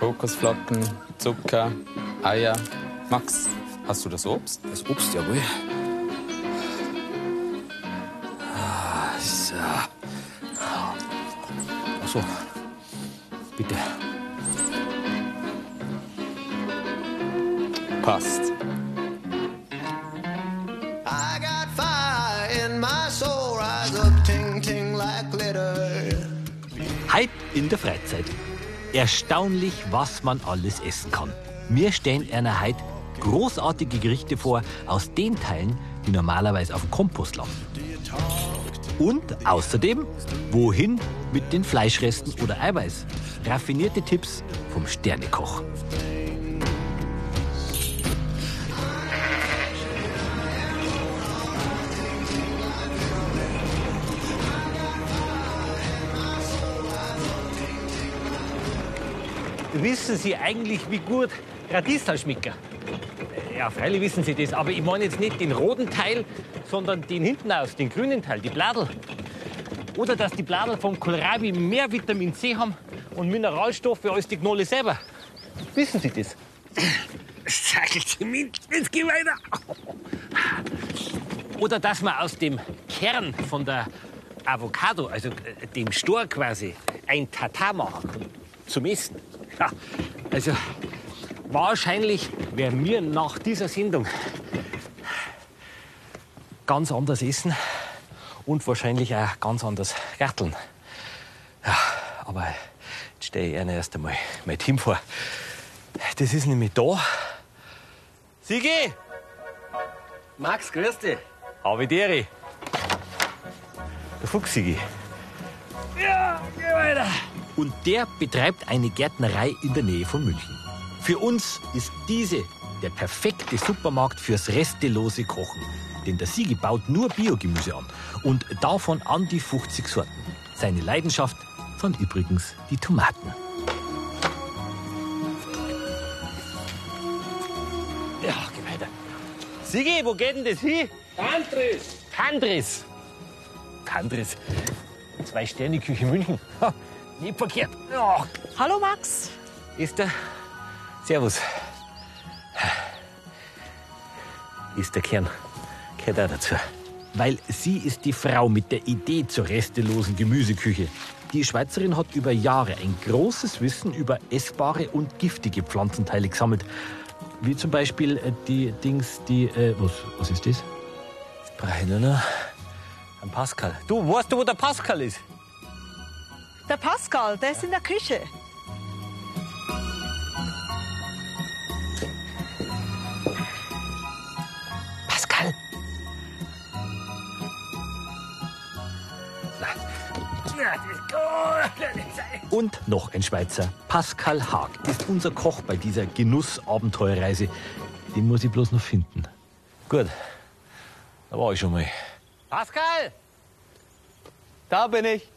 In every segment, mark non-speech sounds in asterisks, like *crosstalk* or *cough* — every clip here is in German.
Kokosflocken, Zucker, Eier. Max, hast du das Obst? Das Obst, jawohl. Ah, so. Ach so. Bitte. Passt. I got fire in my soul, rise up, ting, ting, like glitter. Hype in der Freizeit. Erstaunlich, was man alles essen kann. Wir stellen einer heute großartige Gerichte vor aus den Teilen, die normalerweise auf dem Kompost landen. Und außerdem, wohin mit den Fleischresten oder Eiweiß? Raffinierte Tipps vom Sternekoch. Wissen Sie eigentlich, wie gut Radieschen schmecken? Ja, freilich wissen Sie das, aber ich meine jetzt nicht den roten Teil, sondern den hinten aus, den grünen Teil, die Bladel. Oder dass die Bladel vom Kohlrabi mehr Vitamin C haben und Mineralstoffe als die Knolle selber. Wissen Sie das? Sag zumindest, jetzt geh weiter. Oder dass man aus dem Kern von der Avocado, also äh, dem Stor quasi, ein Tatar machen kann. Zum Essen. Ja, also wahrscheinlich werden wir nach dieser Sendung ganz anders essen und wahrscheinlich auch ganz anders garteln. Ja, aber jetzt stelle ich Ihnen erst einmal mein Team vor. Das ist nämlich da. Sigi! Max, grüß dich. Avidere. Der Fuchs Sigi. Ja, geh weiter. Und der betreibt eine Gärtnerei in der Nähe von München. Für uns ist diese der perfekte Supermarkt fürs restelose Kochen. Denn der Sigi baut nur Biogemüse an und davon an die 50 Sorten. Seine Leidenschaft sind übrigens die Tomaten. Ja, geh weiter. Sigi, wo geht denn das hin? Tantris. Tandris. Tandris. Zwei Sterne Küche München. Ha, nicht verkehrt. Ja, Hallo Max. ist der. Servus. Ist der Kern. Gehört auch dazu. Weil sie ist die Frau mit der Idee zur restelosen Gemüseküche. Die Schweizerin hat über Jahre ein großes Wissen über essbare und giftige Pflanzenteile gesammelt. Wie zum Beispiel äh, die Dings, die. Äh, was, was ist das? Brauche ich nur noch einen Pascal. Du, weißt du, wo der Pascal ist? Der Pascal, der ist in der Küche. Pascal! Und noch ein Schweizer. Pascal Haag ist unser Koch bei dieser Genuss-Abenteuerreise. Den muss ich bloß noch finden. Gut, da war ich schon mal. Pascal! Da bin ich.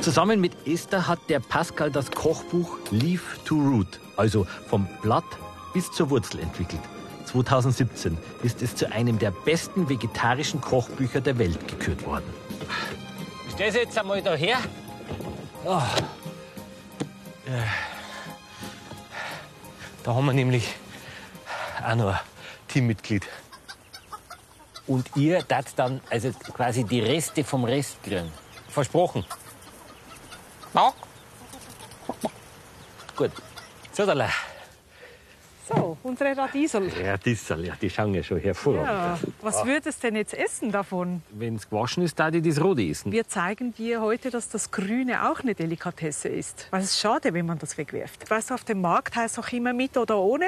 Zusammen mit Esther hat der Pascal das Kochbuch Leaf to Root, also vom Blatt bis zur Wurzel entwickelt. 2017 ist es zu einem der besten vegetarischen Kochbücher der Welt gekürt worden. Stell sie jetzt einmal daher. Oh. Äh. Da haben wir nämlich auch noch ein Teammitglied. Und ihr dat dann also quasi die Reste vom Rest kriegen. Versprochen. Ja? Gut. So, da So, unsere Radiesel. Ja, die, soll- ja, die schauen ja schon hervorragend. Ja, was würdest du denn jetzt essen davon? Wenn es gewaschen ist, da die das rote essen. Wir zeigen dir heute, dass das Grüne auch eine Delikatesse ist. Weil es ist schade, wenn man das wegwirft. Weißt du, auf dem Markt heißt es auch immer mit oder ohne.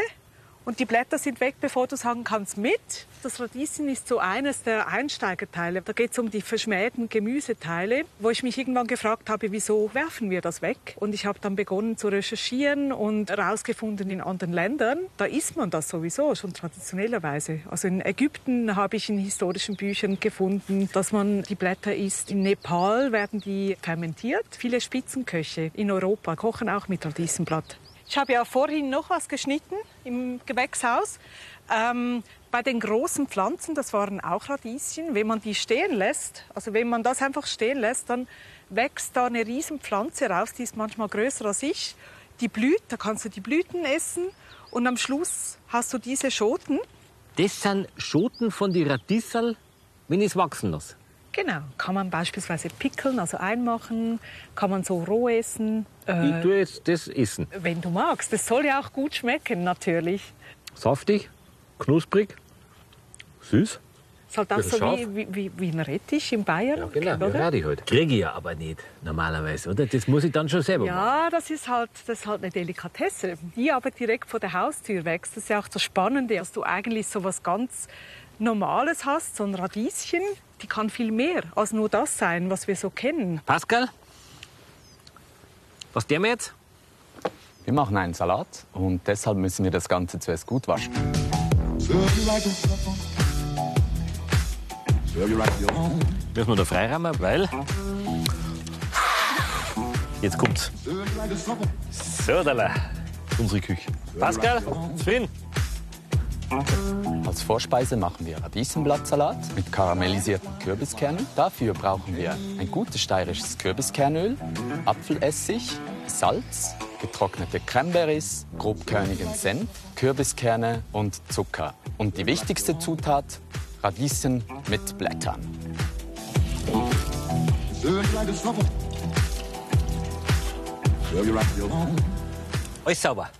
Und die Blätter sind weg, bevor du sagen kannst mit. Das Radieschen ist so eines der Einsteigerteile. Da geht es um die verschmähten Gemüseteile, wo ich mich irgendwann gefragt habe, wieso werfen wir das weg? Und ich habe dann begonnen zu recherchieren und herausgefunden, in anderen Ländern, da isst man das sowieso schon traditionellerweise. Also in Ägypten habe ich in historischen Büchern gefunden, dass man die Blätter isst. In Nepal werden die fermentiert. Viele Spitzenköche in Europa kochen auch mit Radieschenblatt. Ich habe ja vorhin noch was geschnitten im Gewächshaus. Ähm, Bei den großen Pflanzen, das waren auch Radieschen, wenn man die stehen lässt, also wenn man das einfach stehen lässt, dann wächst da eine riesen Pflanze raus, die ist manchmal größer als ich. Die blüht, da kannst du die Blüten essen und am Schluss hast du diese Schoten. Das sind Schoten von die Radieserl, wenn ich es wachsen lasse. Genau, kann man beispielsweise pickeln, also einmachen, kann man so roh essen, Ich äh, tue jetzt das essen. wenn du magst. Das soll ja auch gut schmecken, natürlich. Saftig, knusprig, süß. Ist halt auch so wie, wie, wie, wie ein Rettich in Bayern, Ja, oder? werde ich halt. Kriege ich ja aber nicht, normalerweise, oder? Das muss ich dann schon selber machen. Ja, das ist halt, das ist halt eine Delikatesse. Die aber direkt vor der Haustür wächst. Das ist ja auch das Spannende, dass du eigentlich so was ganz Normales hast, so ein Radieschen. Die kann viel mehr als nur das sein, was wir so kennen. Pascal, was der mir jetzt? Wir machen einen Salat und deshalb müssen wir das Ganze zuerst gut waschen. Müssen wir da freiräumen, weil. Jetzt kommt's. So, da unsere Küche. Pascal, zufrieden? Als Vorspeise machen wir Radiesenblattsalat mit karamellisierten Kürbiskernen. Dafür brauchen wir ein gutes steirisches Kürbiskernöl, Apfelessig, Salz, getrocknete Cranberries, grobkörnigen Senf, Kürbiskerne und Zucker. Und die wichtigste Zutat, Radieschen mit Blättern. Alles sauber.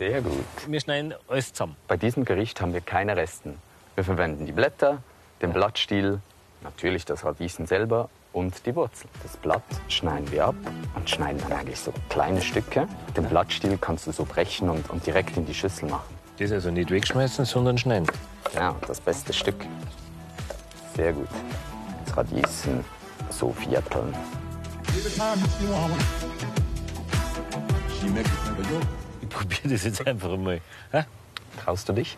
Sehr gut. Wir schneiden alles zusammen. Bei diesem Gericht haben wir keine Resten. Wir verwenden die Blätter, den Blattstiel, natürlich das Radieschen selber und die Wurzel. Das Blatt schneiden wir ab und schneiden dann eigentlich so kleine Stücke. Den Blattstiel kannst du so brechen und, und direkt in die Schüssel machen. Das also nicht wegschmeißen, sondern schneiden. Genau, das beste Stück. Sehr gut. Das Radieschen so vierteln. Probiere das jetzt einfach mal. Traust du dich?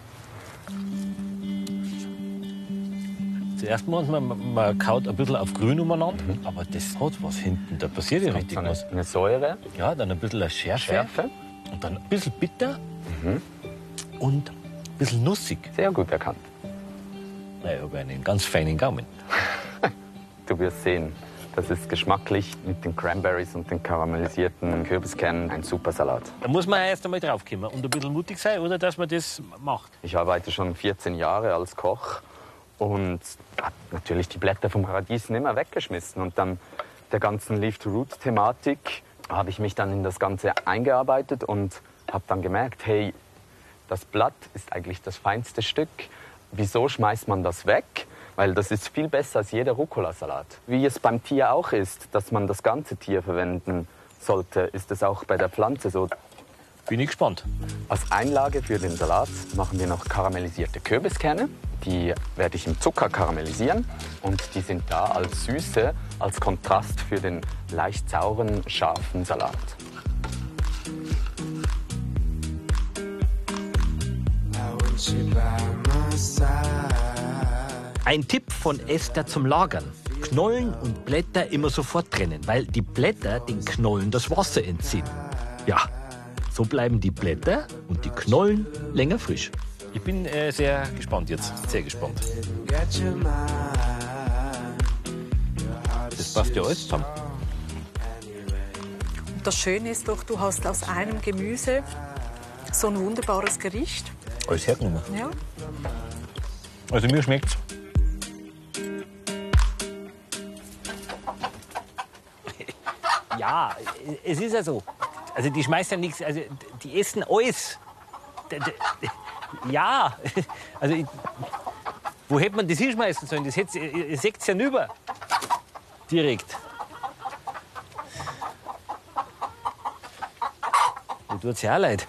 Zuerst mal, man, man kaut ein bisschen auf grün umeinander, aber das hat was hinten. Da passiert ja richtig So eine, was. eine Säure, Ja, dann ein bisschen eine Schärfe, Schärfe. und dann ein bisschen bitter und ein bisschen nussig. Sehr gut erkannt. Naja, ich habe einen ganz feinen Gaumen. *laughs* Du wirst sehen, das ist geschmacklich mit den Cranberries und den karamellisierten Kürbiskernen ein super Salat. Da muss man erst einmal draufkommen und ein bisschen mutig sein, oder dass man das macht. Ich arbeite schon 14 Jahre als Koch und habe natürlich die Blätter vom Radieschen immer weggeschmissen. Und dann der ganzen Leaf-to-Root-Thematik habe ich mich dann in das Ganze eingearbeitet und habe dann gemerkt, hey, das Blatt ist eigentlich das feinste Stück. Wieso schmeißt man das weg? Weil das ist viel besser als jeder Rucola-Salat. Wie es beim Tier auch ist, dass man das ganze Tier verwenden sollte, ist es auch bei der Pflanze so. Bin ich gespannt. Als Einlage für den Salat machen wir noch karamellisierte Kürbiskerne. Die werde ich im Zucker karamellisieren und die sind da als Süße, als Kontrast für den leicht sauren, scharfen Salat. Ein Tipp von Esther zum Lagern. Knollen und Blätter immer sofort trennen, weil die Blätter den Knollen das Wasser entziehen. Ja, so bleiben die Blätter und die Knollen länger frisch. Ich bin äh, sehr gespannt jetzt, sehr gespannt. Das passt ja alles zusammen. Das Schöne ist doch, du hast aus einem Gemüse so ein wunderbares Gericht. Alles hergenommen. Ja. Also mir schmeckt's. Ja, es ist ja so. Also die schmeißen ja nichts, also die essen alles. Ja, also wo hätte man das hinschmeißen sollen? Das hätte, seht's ja nüber. Direkt. Mir tut's ja auch leid.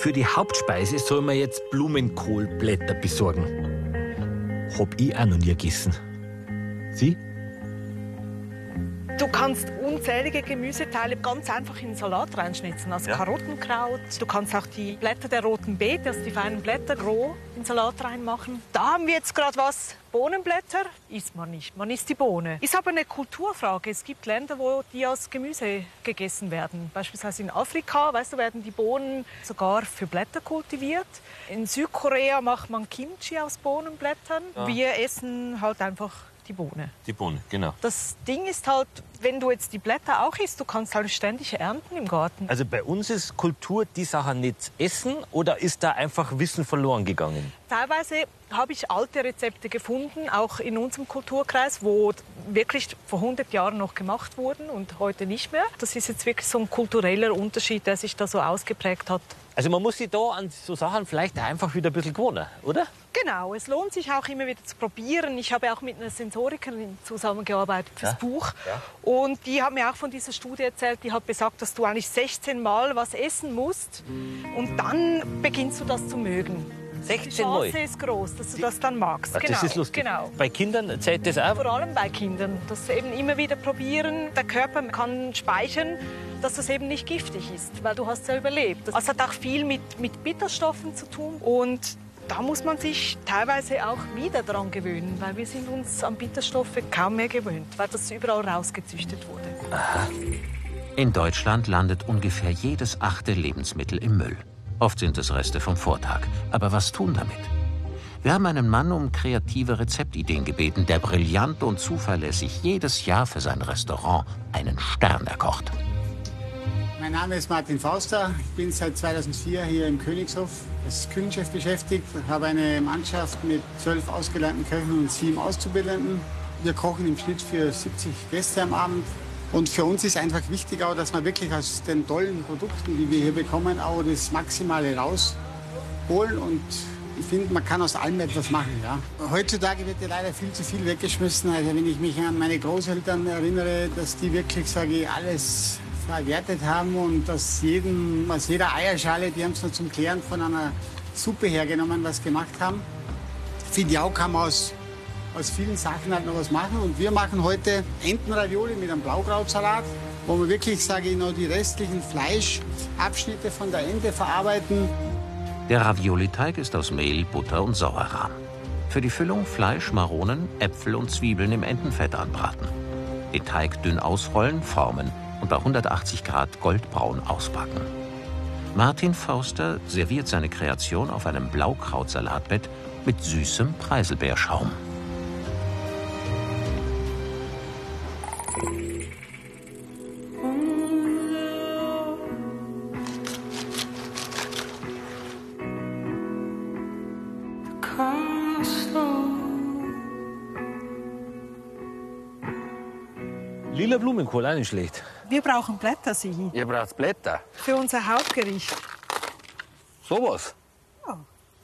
Für die Hauptspeise soll man jetzt Blumenkohlblätter besorgen. Hab ich auch noch nie gegessen. Sie? Du kannst unzählige Gemüseteile ganz einfach in den Salat reinschnitzen. Also Ja. Karottenkraut. Du kannst auch die Blätter der roten Beete, also die feinen Blätter, roh in den Salat reinmachen. Da haben wir jetzt gerade was. Bohnenblätter isst man nicht. Man isst die Bohne. Ist aber eine Kulturfrage. Es gibt Länder, wo die als Gemüse gegessen werden. Beispielsweise in Afrika, weißt du, werden die Bohnen sogar für Blätter kultiviert. In Südkorea macht man Kimchi aus Bohnenblättern. Wir essen halt einfach die Bohne. Die Bohne, genau. Das Ding ist halt, wenn du jetzt die Blätter auch isst, du kannst halt ständig ernten im Garten. Also bei uns ist Kultur die Sache nicht essen oder ist da einfach Wissen verloren gegangen? Teilweise habe ich alte Rezepte gefunden, auch in unserem Kulturkreis, wo wirklich vor 100 Jahren noch gemacht wurden und heute nicht mehr. Das ist jetzt wirklich so ein kultureller Unterschied, der sich da so ausgeprägt hat. Also man muss sich da an so Sachen vielleicht einfach wieder ein bisschen gewohnen, oder? Genau, es lohnt sich auch immer wieder zu probieren. Ich habe auch mit einer Sensorikerin zusammengearbeitet fürs Ja. Buch. Und die hat mir auch von dieser Studie erzählt, die hat gesagt, dass du eigentlich 16 Mal was essen musst und dann beginnst du das zu mögen. Die 16 Mal. Chance ist groß, dass du das dann magst. Ach, genau. Das ist lustig. Genau. Bei Kindern zählt das auch. Vor allem bei Kindern. Das eben immer wieder probieren. Der Körper kann speichern, dass das eben nicht giftig ist, weil du hast ja überlebt. Das hat auch viel mit, mit Bitterstoffen zu tun. Und da muss man sich teilweise auch wieder dran gewöhnen, weil wir sind uns an Bitterstoffe kaum mehr gewöhnt, weil das überall rausgezüchtet wurde. In Deutschland landet ungefähr jedes achte Lebensmittel im Müll. Oft sind es Reste vom Vortag. Aber was tun damit? Wir haben einen Mann um kreative Rezeptideen gebeten, der brillant und zuverlässig jedes Jahr für sein Restaurant einen Stern erkocht. Mein Name ist Martin Fauster. Ich bin seit 2004 hier im Königshof als Küchenchef beschäftigt. Ich habe eine Mannschaft mit zwölf ausgelernten Köchen und sieben Auszubildenden. Wir kochen im Schnitt für 70 Gäste am Abend. Und für uns ist einfach wichtig, auch, dass wir wirklich aus den tollen Produkten, die wir hier bekommen, auch das Maximale rausholen. Und ich finde, man kann aus allem etwas machen. Ja. Heutzutage wird ja leider viel zu viel weggeschmissen. Also wenn ich mich an meine Großeltern erinnere, dass die wirklich, sage ich, alles verwertet haben und dass jeden, aus jeder Eierschale, die haben es nur zum Klären von einer Suppe hergenommen, was gemacht haben. Auch, kann man aus, aus vielen Sachen halt noch was machen. Und wir machen heute Entenravioli mit einem Blaukrautsalat, wo wir wirklich, sage ich, noch die restlichen Fleischabschnitte von der Ente verarbeiten. Der Ravioli-Teig ist aus Mehl, Butter und Sauerrahm. Für die Füllung Fleisch, Maronen, Äpfel und Zwiebeln im Entenfett anbraten. Den Teig dünn ausrollen, formen und bei 180 Grad goldbraun ausbacken. Martin Fauster serviert seine Kreation auf einem Blaukrautsalatbett mit süßem Preiselbeerschaum. Blumenkohl, auch nicht schlecht. Wir brauchen Blätter, Sigi, Ihr braucht Blätter. für unser Hauptgericht. Sowas.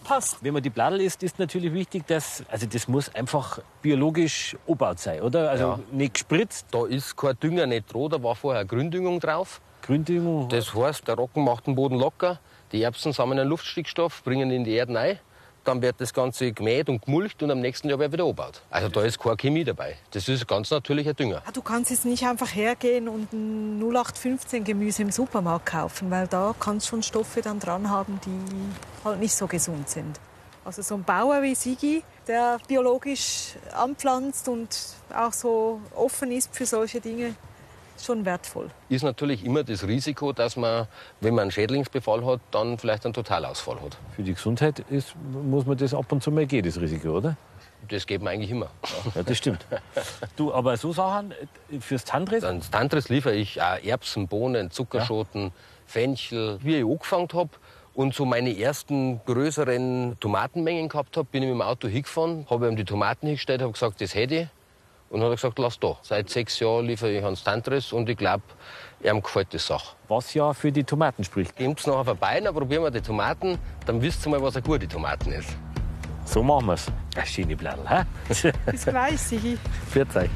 Passt. Wenn man die Bladel isst, ist natürlich wichtig, dass, also das muss einfach biologisch angebaut sein, oder? Also Ja. nicht gespritzt, Da ist kein Dünger nicht roh, da war vorher Gründüngung drauf. Gründüngung. Das heißt, der Rocken macht den Boden locker, die Erbsen sammeln einen Luftstickstoff, bringen ihn in die Erde rein. Dann wird das Ganze gemäht und gemulcht und am nächsten Jahr wird wieder angebaut. Also da ist keine Chemie dabei. Das ist ganz natürlicher Dünger. Ah, Du kannst jetzt nicht einfach hergehen und ein 0815 Gemüse im Supermarkt kaufen, weil da kannst schon Stoffe dann dran haben, die halt nicht so gesund sind. Also so ein Bauer wie Sigi, der biologisch anpflanzt und auch so offen ist für solche Dinge, schon wertvoll. Ist natürlich immer das Risiko, dass man, wenn man einen Schädlingsbefall hat, dann vielleicht einen Totalausfall hat. Für die Gesundheit ist, muss man das ab und zu mal gehen, das Risiko, oder? Das geht man eigentlich immer. Ja, das stimmt. *laughs* du, aber so Sachen äh, fürs Tantris, Dann Tantris liefere ich auch Erbsen, Bohnen, Zuckerschoten, Fenchel. Wie ich angefangen habe und so meine ersten größeren Tomatenmengen gehabt habe, bin ich mit dem Auto hingefahren, habe ihm die Tomaten hingestellt, habe gesagt, das hätte ich. Und dann hat er gesagt, lass da. Seit sechs Jahren liefere ich ans Tantris und ich glaube, ihm gefällt die Sache. was ja für die Tomaten spricht. Geht's nachher vorbei, dann probieren wir die Tomaten, dann wisst ihr mal, was eine gute Tomaten ist. So machen wir's. Eine schöne Bladel, hä? Bis gleich, Sigi. Pfiat euch.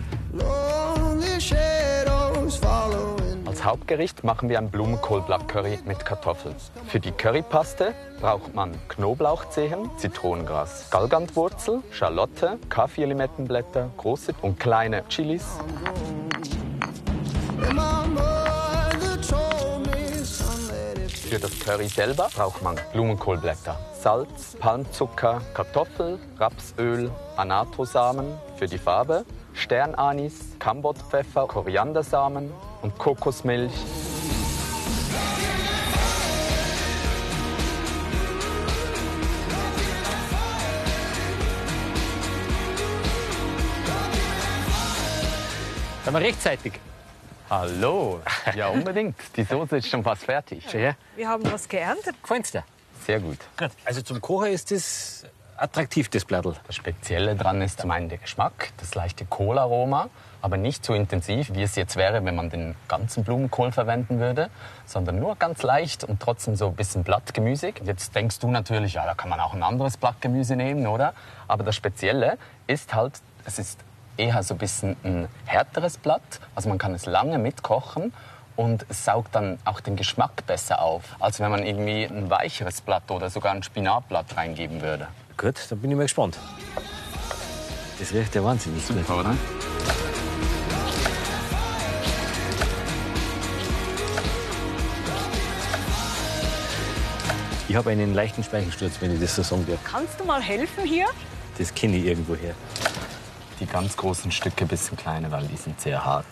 Hauptgericht machen wir ein Blumenkohlblattcurry mit Kartoffeln. Für die Currypaste braucht man Knoblauchzehen, Zitronengras, Galgantwurzel, Schalotte, Kaffeelimettenblätter, große und kleine Chilis. Für das Curry selber braucht man Blumenkohlblätter, Salz, Palmzucker, Kartoffel, Rapsöl, Anatosamen für die Farbe, Sternanis, Kambotpfeffer, Koriandersamen und Kokosmilch. Sind wir rechtzeitig? Hallo, ja *laughs* unbedingt. Die Soße ist schon fast fertig. Her. Wir haben was geerntet. Gefällt's dir? Sehr gut. Gut. Also zum Kochen ist das attraktiv, das Blattl. Das Spezielle dran ist zum einen der Geschmack, das leichte Kohlaroma, aber nicht so intensiv, wie es jetzt wäre, wenn man den ganzen Blumenkohl verwenden würde, sondern nur ganz leicht und trotzdem so ein bisschen blattgemüsig. Jetzt denkst du natürlich, ja, da kann man auch ein anderes Blattgemüse nehmen, oder? Aber das Spezielle ist halt, es ist eher so ein bisschen ein härteres Blatt, also man kann es lange mitkochen und es saugt dann auch den Geschmack besser auf, als wenn man irgendwie ein weicheres Blatt oder sogar ein Spinatblatt reingeben würde. Gut, dann bin ich mal gespannt. Das riecht ja wahnsinnig gut. Oder? Ich habe einen leichten Speichelsturz, wenn ich das so sagen darf. Kannst du mal helfen hier? Das kenne ich irgendwo her. Die ganz großen Stücke ein bisschen kleiner, weil die sind sehr hart.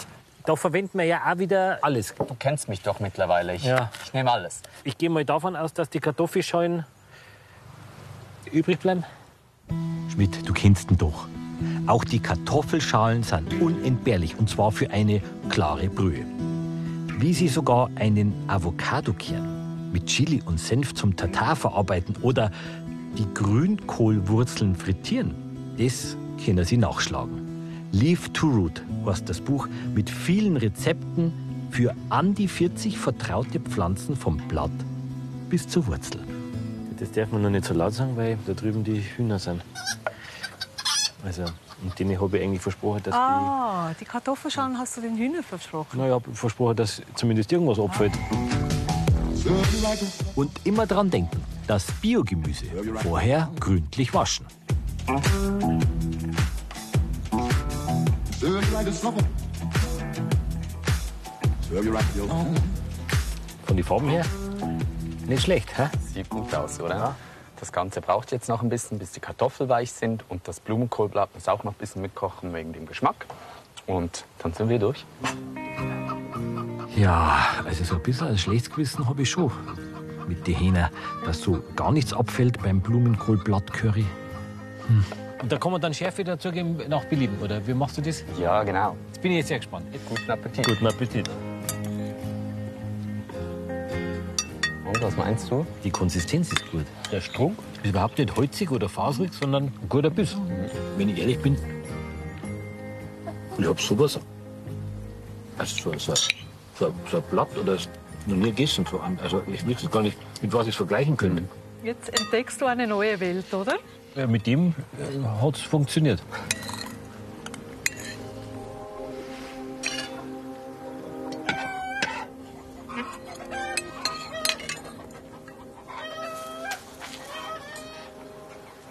Da verwenden wir ja auch wieder alles. Du kennst mich doch mittlerweile. Ich, Ja. ich nehme alles. Ich gehe mal davon aus, dass die Kartoffelschalen übrig bleiben. Schmidt, du kennst ihn doch. Auch die Kartoffelschalen sind unentbehrlich und zwar für eine klare Brühe. Wie sie sogar einen Avocadokern mit Chili und Senf zum Tatar verarbeiten oder die Grünkohlwurzeln frittieren, das können sie nachschlagen. Leaf to Root heißt das Buch mit vielen Rezepten für an die 40 vertraute Pflanzen vom Blatt bis zur Wurzel. Das darf man noch nicht so laut sagen, weil da drüben die Hühner sind. Also, und denen habe ich eigentlich versprochen, dass Ah, die Kartoffelschalen hast du den Hühnern versprochen. die. Naja, versprochen, dass zumindest irgendwas abfällt. Und immer dran denken, das Biogemüse vorher gründlich waschen. Von den Farben her nicht schlecht, hä? Sieht gut aus, oder? Das Ganze braucht jetzt noch ein bisschen, bis die Kartoffeln weich sind. Und das Blumenkohlblatt muss auch noch ein bisschen mitkochen wegen dem Geschmack. Und dann sind wir durch. Ja, also so ein bisschen ein schlechtes Gewissen habe ich schon. Mit den Hähnen, dass so gar nichts abfällt beim Blumenkohlblatt-Curry. Hm. Und da kann man dann Schärfe dazugeben nach Belieben, oder wie machst du das? Ja, genau. Jetzt bin ich jetzt sehr gespannt. Guten Appetit. Guten Appetit. Und was meinst du? Die Konsistenz ist gut. Der Strunk ist überhaupt nicht holzig oder faserig, sondern ein guter Biss. Wenn ich ehrlich bin. Ich hab sowas. Also so, so, so, so ein Blatt oder noch nie gegessen. So an. Also ich wüsste gar nicht, mit was ich es vergleichen könnte. Jetzt entdeckst du eine neue Welt, oder? Ja, mit dem hat es funktioniert.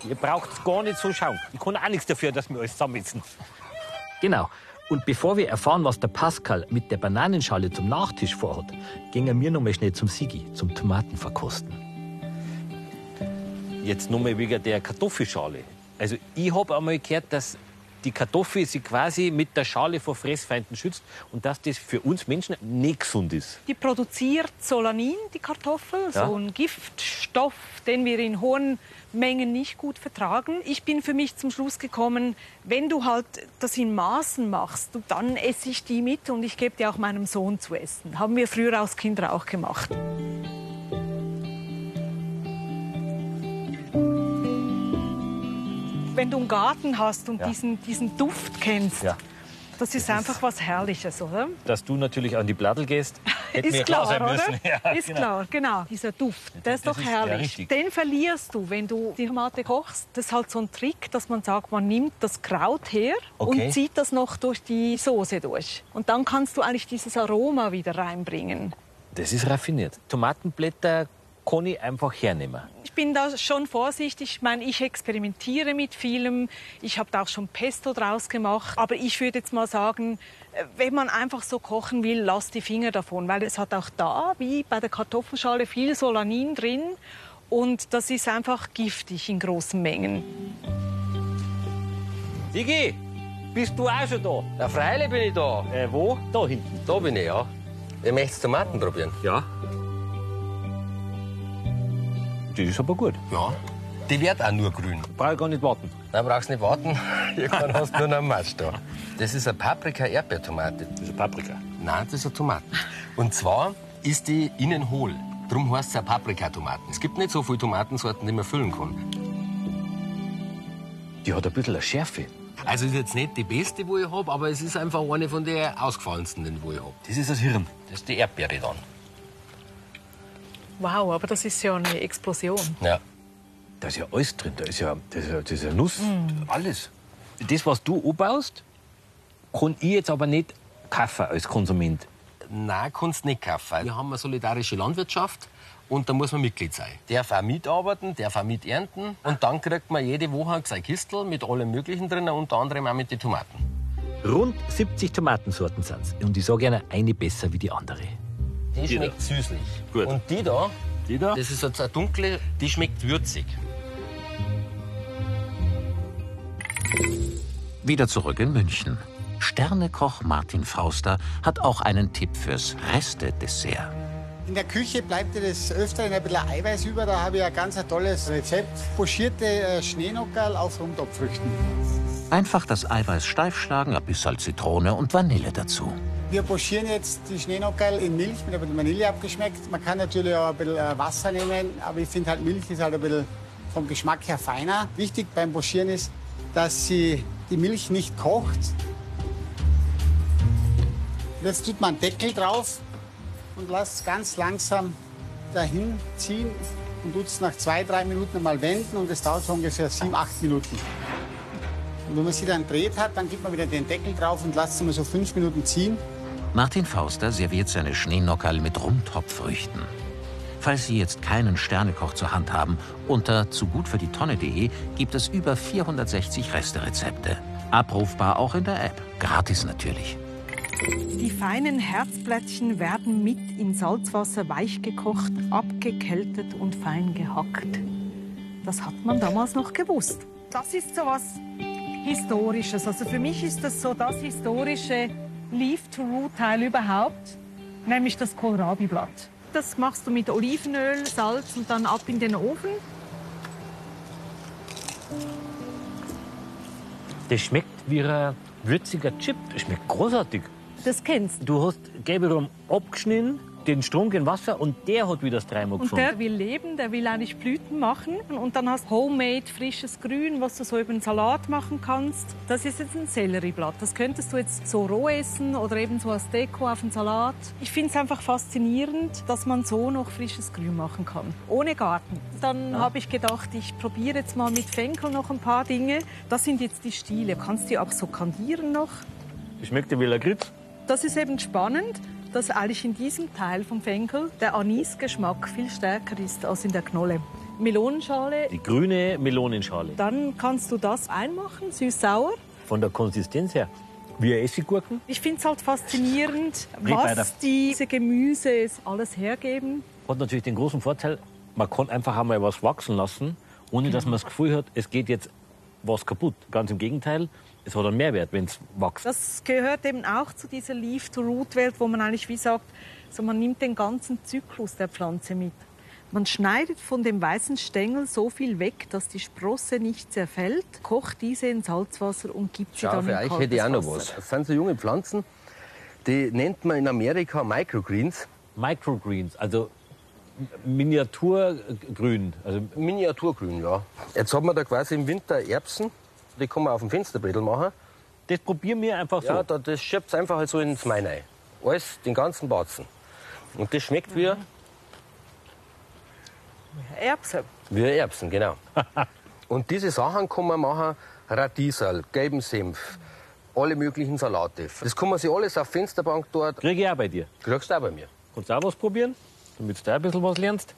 Ihr braucht gar nicht so schauen. Ich kann auch nichts dafür, dass wir alles zusammensitzen. Genau. Und bevor wir erfahren, was der Pascal mit der Bananenschale zum Nachtisch vorhat, gehen wir noch mal schnell zum Sigi, zum Tomatenverkosten. Jetzt nochmal wegen der Kartoffelschale. Also ich habe einmal gehört, dass die Kartoffel sich quasi mit der Schale vor Fressfeinden schützt und dass das für uns Menschen nicht gesund ist. Die produziert Solanin, die Kartoffel, Ja. so ein Giftstoff, den wir in hohen Mengen nicht gut vertragen. Ich bin für mich zum Schluss gekommen, wenn du halt das in Maßen machst, dann esse ich die mit und ich gebe die auch meinem Sohn zu essen. Haben wir früher als Kinder auch gemacht. Wenn du einen Garten hast und Ja. diesen, diesen Duft kennst, Ja. das ist einfach was Herrliches, oder? Dass du natürlich an die Blattl gehst, *laughs* hätte mir Ist klar klar, sein müssen. oder? *laughs* Ja, ist genau. klar, genau. Dieser Duft, der ist das doch ist- herrlich. Den verlierst du, wenn du die Tomate kochst. Das ist halt so ein Trick, dass man sagt, man nimmt das Kraut her Okay. und zieht das noch durch die Soße durch. Und dann kannst du eigentlich dieses Aroma wieder reinbringen. Das ist raffiniert. Tomatenblätter kann ich einfach hernehmen? Ich bin da schon vorsichtig. Ich meine, ich experimentiere mit vielem. Ich habe da auch schon Pesto draus gemacht. Aber ich würde jetzt mal sagen, äh, wenn man einfach so kochen will, lass die Finger davon. Weil es hat auch da, wie bei der Kartoffelschale, viel Solanin drin. Und das ist einfach giftig in großen Mengen. Digi, bist du auch schon da? Ja, freilich bin ich da. Äh, wo? Da hinten. Da bin ich, ja. Ihr möchtet Tomaten probieren? Ja. Das ist aber gut. Ja. Die wird auch nur grün. Brauche ich gar nicht warten. Dann brauchst du nicht warten. *laughs* Irgendwann hast du nur noch einen Mast da. Das ist eine Paprika-Erdbeertomate. Das ist Paprika. Nein, das ist eine Tomate. Und zwar ist die innen hohl. Darum heißt es eine Paprikatomaten. Es gibt nicht so viele Tomatensorten, die man füllen kann. Die hat ein bisschen eine Schärfe. Also ist jetzt nicht die beste, wo ich habe, aber es ist einfach eine von den ausgefallensten, die ich habe. Das ist das Hirn. Das ist die Erdbeere dann. Wow, aber das ist ja eine Explosion. Ja. Da ist ja alles drin. Da ist ja, das ist ja, das ist ja Nuss. Alles. Das, was du anbaust, kann ich jetzt aber nicht kaufen als Konsument. Nein, kannst du nicht kaufen. Wir haben eine solidarische Landwirtschaft und da muss man Mitglied sein. Darf auch mitarbeiten, darf auch miternten und dann kriegt man jede Woche sein Kistel mit allem Möglichen drin, unter anderem auch mit den Tomaten. Rund 70 Tomatensorten sind Und ich sage gerne eine besser wie die andere. Die schmeckt süßlich. Gut. Und die da, Die da? das ist jetzt eine dunkle, die schmeckt würzig. Wieder zurück in München. Sternekoch Martin Fauster hat auch einen Tipp fürs Reste-Dessert. In der Küche bleibt ja das Öfteren ein bisschen Eiweiß über. Da habe ich ein ganz tolles Rezept. Pochierte äh, Schneenockerl auf Rumtopfrüchten. Einfach das Eiweiß steif schlagen, ein bisschen Zitrone und Vanille dazu. Wir pochieren jetzt die Schneenockerl in Milch mit ein bisschen Vanille abgeschmeckt. Man kann natürlich auch ein bisschen äh, Wasser nehmen, aber ich finde halt Milch ist halt ein bisschen vom Geschmack her feiner. Wichtig beim Pochieren ist, dass sie die Milch nicht kocht. Jetzt tut man einen Deckel drauf und lasst es ganz langsam dahin ziehen und tut es nach zwei, drei Minuten mal wenden und das dauert so ungefähr sieben, acht Minuten. Und wenn man sie dann dreht hat, dann gibt man wieder den Deckel drauf und lasst es mal so fünf Minuten ziehen. Martin Fauster serviert seine Schneenockerl mit Rumtopfrüchten. Falls Sie jetzt keinen Sternekoch zur Hand haben, unter zugutfürdietonne.de gibt es über 460 Resterezepte. Abrufbar auch in der App. Gratis natürlich. Die feinen Herzblättchen werden mit in Salzwasser weich gekocht, abgekältet und fein gehackt. Das hat man damals noch gewusst. Das ist so was Historisches. Also für mich ist das so das historische Leaf-to-Root-Teil überhaupt, nämlich das Kohlrabi-Blatt. Das machst du mit Olivenöl, Salz und dann ab in den Ofen. Das schmeckt wie ein würziger Chip. Das schmeckt großartig. Das kennst du. Du hast gelbe Rum abgeschnitten, den Strunk in Wasser und der hat wieder das dreimal Und gefunden. der will leben, der will eigentlich Blüten machen. Und dann hast du Homemade frisches Grün, was du so über einen Salat machen kannst. Das ist jetzt ein Sellerieblatt. Das könntest du jetzt so roh essen oder eben so als Deko auf einen Salat. Ich finde es einfach faszinierend, dass man so noch frisches Grün machen kann. Ohne Garten. Dann habe ich gedacht, ich probiere jetzt mal mit Fenkel noch ein paar Dinge. Das sind jetzt die Stiele. Kannst die auch so kandieren noch? Das schmeckt ja wie Lakritz. Das ist eben spannend, dass eigentlich in diesem Teil vom Fenkel der Anisgeschmack viel stärker ist als in der Knolle. Melonenschale, Die grüne Melonenschale. dann kannst du das einmachen, süß-sauer. Von der Konsistenz her wie Essiggurken. Ich finde es halt faszinierend, was diese Gemüse alles hergeben. Hat natürlich den großen Vorteil, man kann einfach einmal was wachsen lassen, ohne dass man das Gefühl hat, es geht jetzt was kaputt. Ganz im Gegenteil, es hat einen Mehrwert, wenn es wächst. Das gehört eben auch zu dieser Leaf-to-Root-Welt, wo man eigentlich wie sagt, so man nimmt den ganzen Zyklus der Pflanze mit. Man schneidet von dem weißen Stängel so viel weg, dass die Sprosse nicht zerfällt, kocht diese in Salzwasser und gibt sie Schau, dann für in euch kaltes hätte ich auch noch Wasser. was. Das sind so junge Pflanzen, die nennt man in Amerika Microgreens. Microgreens, also Miniaturgrün. Also Miniaturgrün, ja. Jetzt hat man da quasi im Winter Erbsen, die kann man auf dem Fensterbrettel machen. das probieren wir einfach so. Ja, da, das schiebt einfach halt so ins Main rein. Alles, den ganzen Batzen. Und das schmeckt wie, Erbse. wie Erbsen, genau. *laughs* Und diese Sachen kann man machen, Radieserl, gelben Senf, alle möglichen Salate. Das kann man sich alles auf Fensterbank dort, Kriege ich auch bei dir. kriegst du auch bei mir. Kannst du auch was probieren, damit du da ein bisschen was lernst?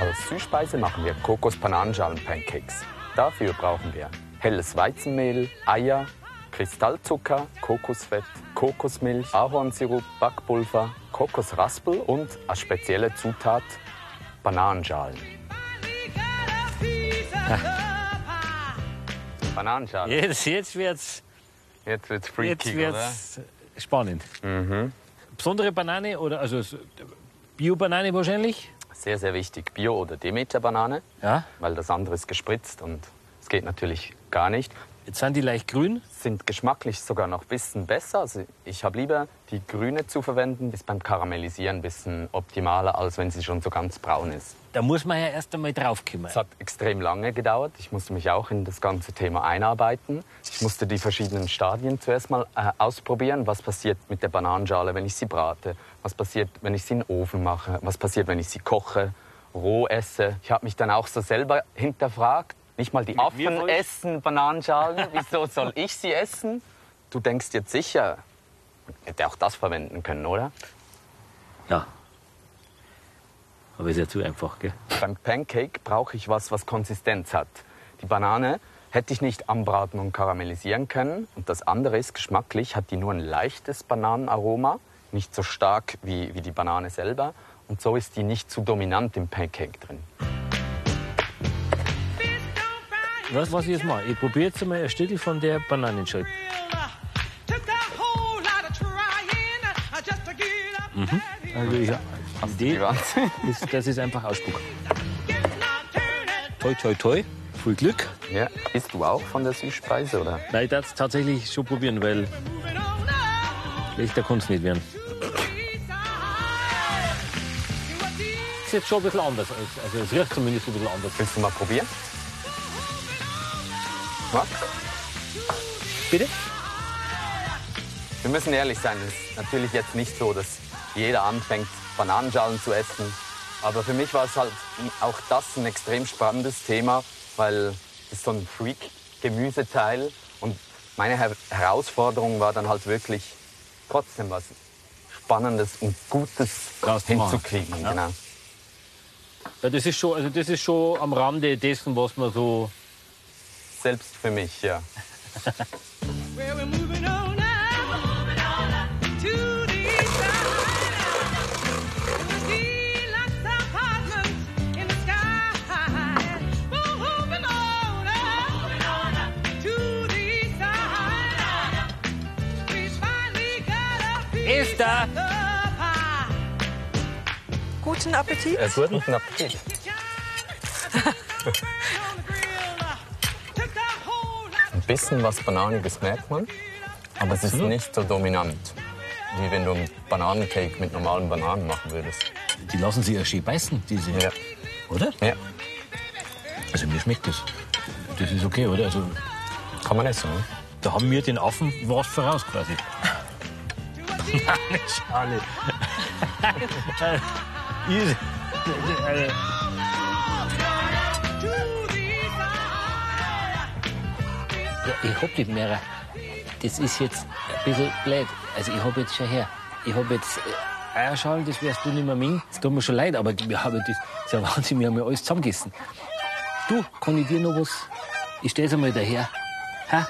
Als Süßspeise machen wir Kokos-Bananenschalen-Pancakes. Dafür brauchen wir helles Weizenmehl, Eier, Kristallzucker, Kokosfett, Kokosmilch, Ahornsirup, Backpulver, Kokosraspel und als spezielle Zutat Bananenschalen. *laughs* Bananenschalen. Jetzt, jetzt wird's, Jetzt wird's jetzt freaky, wird's spannend. Besondere Banane oder also Bio-Banane wahrscheinlich? Sehr, sehr wichtig. Bio- oder Demeter-Banane, Ja. weil das andere ist gespritzt und es geht natürlich gar nicht. Jetzt sind die leicht grün. Sind geschmacklich sogar noch ein bisschen besser. Also ich habe lieber die grüne zu verwenden, ist beim Karamellisieren ein bisschen optimaler, als wenn sie schon so ganz braun ist. Da muss man ja erst einmal draufkommen. Es hat extrem lange gedauert. Ich musste mich auch in das ganze Thema einarbeiten. Ich musste die verschiedenen Stadien zuerst mal äh, ausprobieren. Was passiert mit der Bananenschale, wenn ich sie brate? Was passiert, wenn ich sie in den Ofen mache? Was passiert, wenn ich sie koche, roh esse? Ich habe mich dann auch so selber hinterfragt. Nicht mal die mir Affen essen Bananenschalen. *laughs* Wieso soll ich sie essen? Du denkst jetzt sicher, man hätte auch das verwenden können, oder? Ja. Aber ist ja zu einfach, gell? Beim Pancake brauche ich was, was Konsistenz hat. Die Banane hätte ich nicht anbraten und karamellisieren können. Und das andere ist, geschmacklich hat die nur ein leichtes Bananenaroma, nicht so stark wie, wie die Banane selber. Und so ist die nicht zu dominant im Pancake drin. Was, was ich jetzt mache? Ich probiere jetzt einmal ein Stückel von der Bananenscheibe. Also ich, die *laughs* ist, das ist einfach ausspucken. Toi, toi, toi. Viel Glück. Ja. Isst du auch von der Süßspeise, oder? Nein, ich darf es tatsächlich schon probieren, weil schlechter kann es nicht werden. Ist jetzt schon ein bisschen anders. als- Also es riecht zumindest ein bisschen anders. Willst du mal probieren? Was? Bitte? Wir müssen ehrlich sein, es ist natürlich jetzt nicht so, dass jeder anfängt, Bananenschalen zu essen. Aber für mich war es halt auch das ein extrem spannendes Thema, weil es ist so ein Freak-Gemüseteil. Und meine Her Herausforderung war dann halt wirklich trotzdem was Spannendes und Gutes machen. hinzukriegen. Ja. Genau. Ja, das ist schon, also das ist schon am Rande dessen, was man so. Selbst für mich, ja. Ist da! Guten Appetit. Äh, guten Appetit. Ein bisschen was Bananiges merkt man, aber es ist nicht so dominant, wie wenn du einen Bananencake mit normalen Bananen machen würdest. Die lassen sich ja schön beißen, diese. Ja. Oder? Ja, Also mir schmeckt das. Das ist okay, oder? Also kann man essen. Ne? da haben wir den Affen was voraus quasi. *laughs* Nein, Schale. *laughs* ich hab nicht mehr. Das ist jetzt ein bisschen blöd. Also ich hab jetzt schon her. Ich hab jetzt äh, Eierschalen, das wärst du nicht mehr min. Das tut mir schon leid, aber wir haben das, das ist ja Wahnsinn, wir haben ja alles zusammengegessen. Du, kann ich dir noch was? Ich stell's einmal daher. Ha?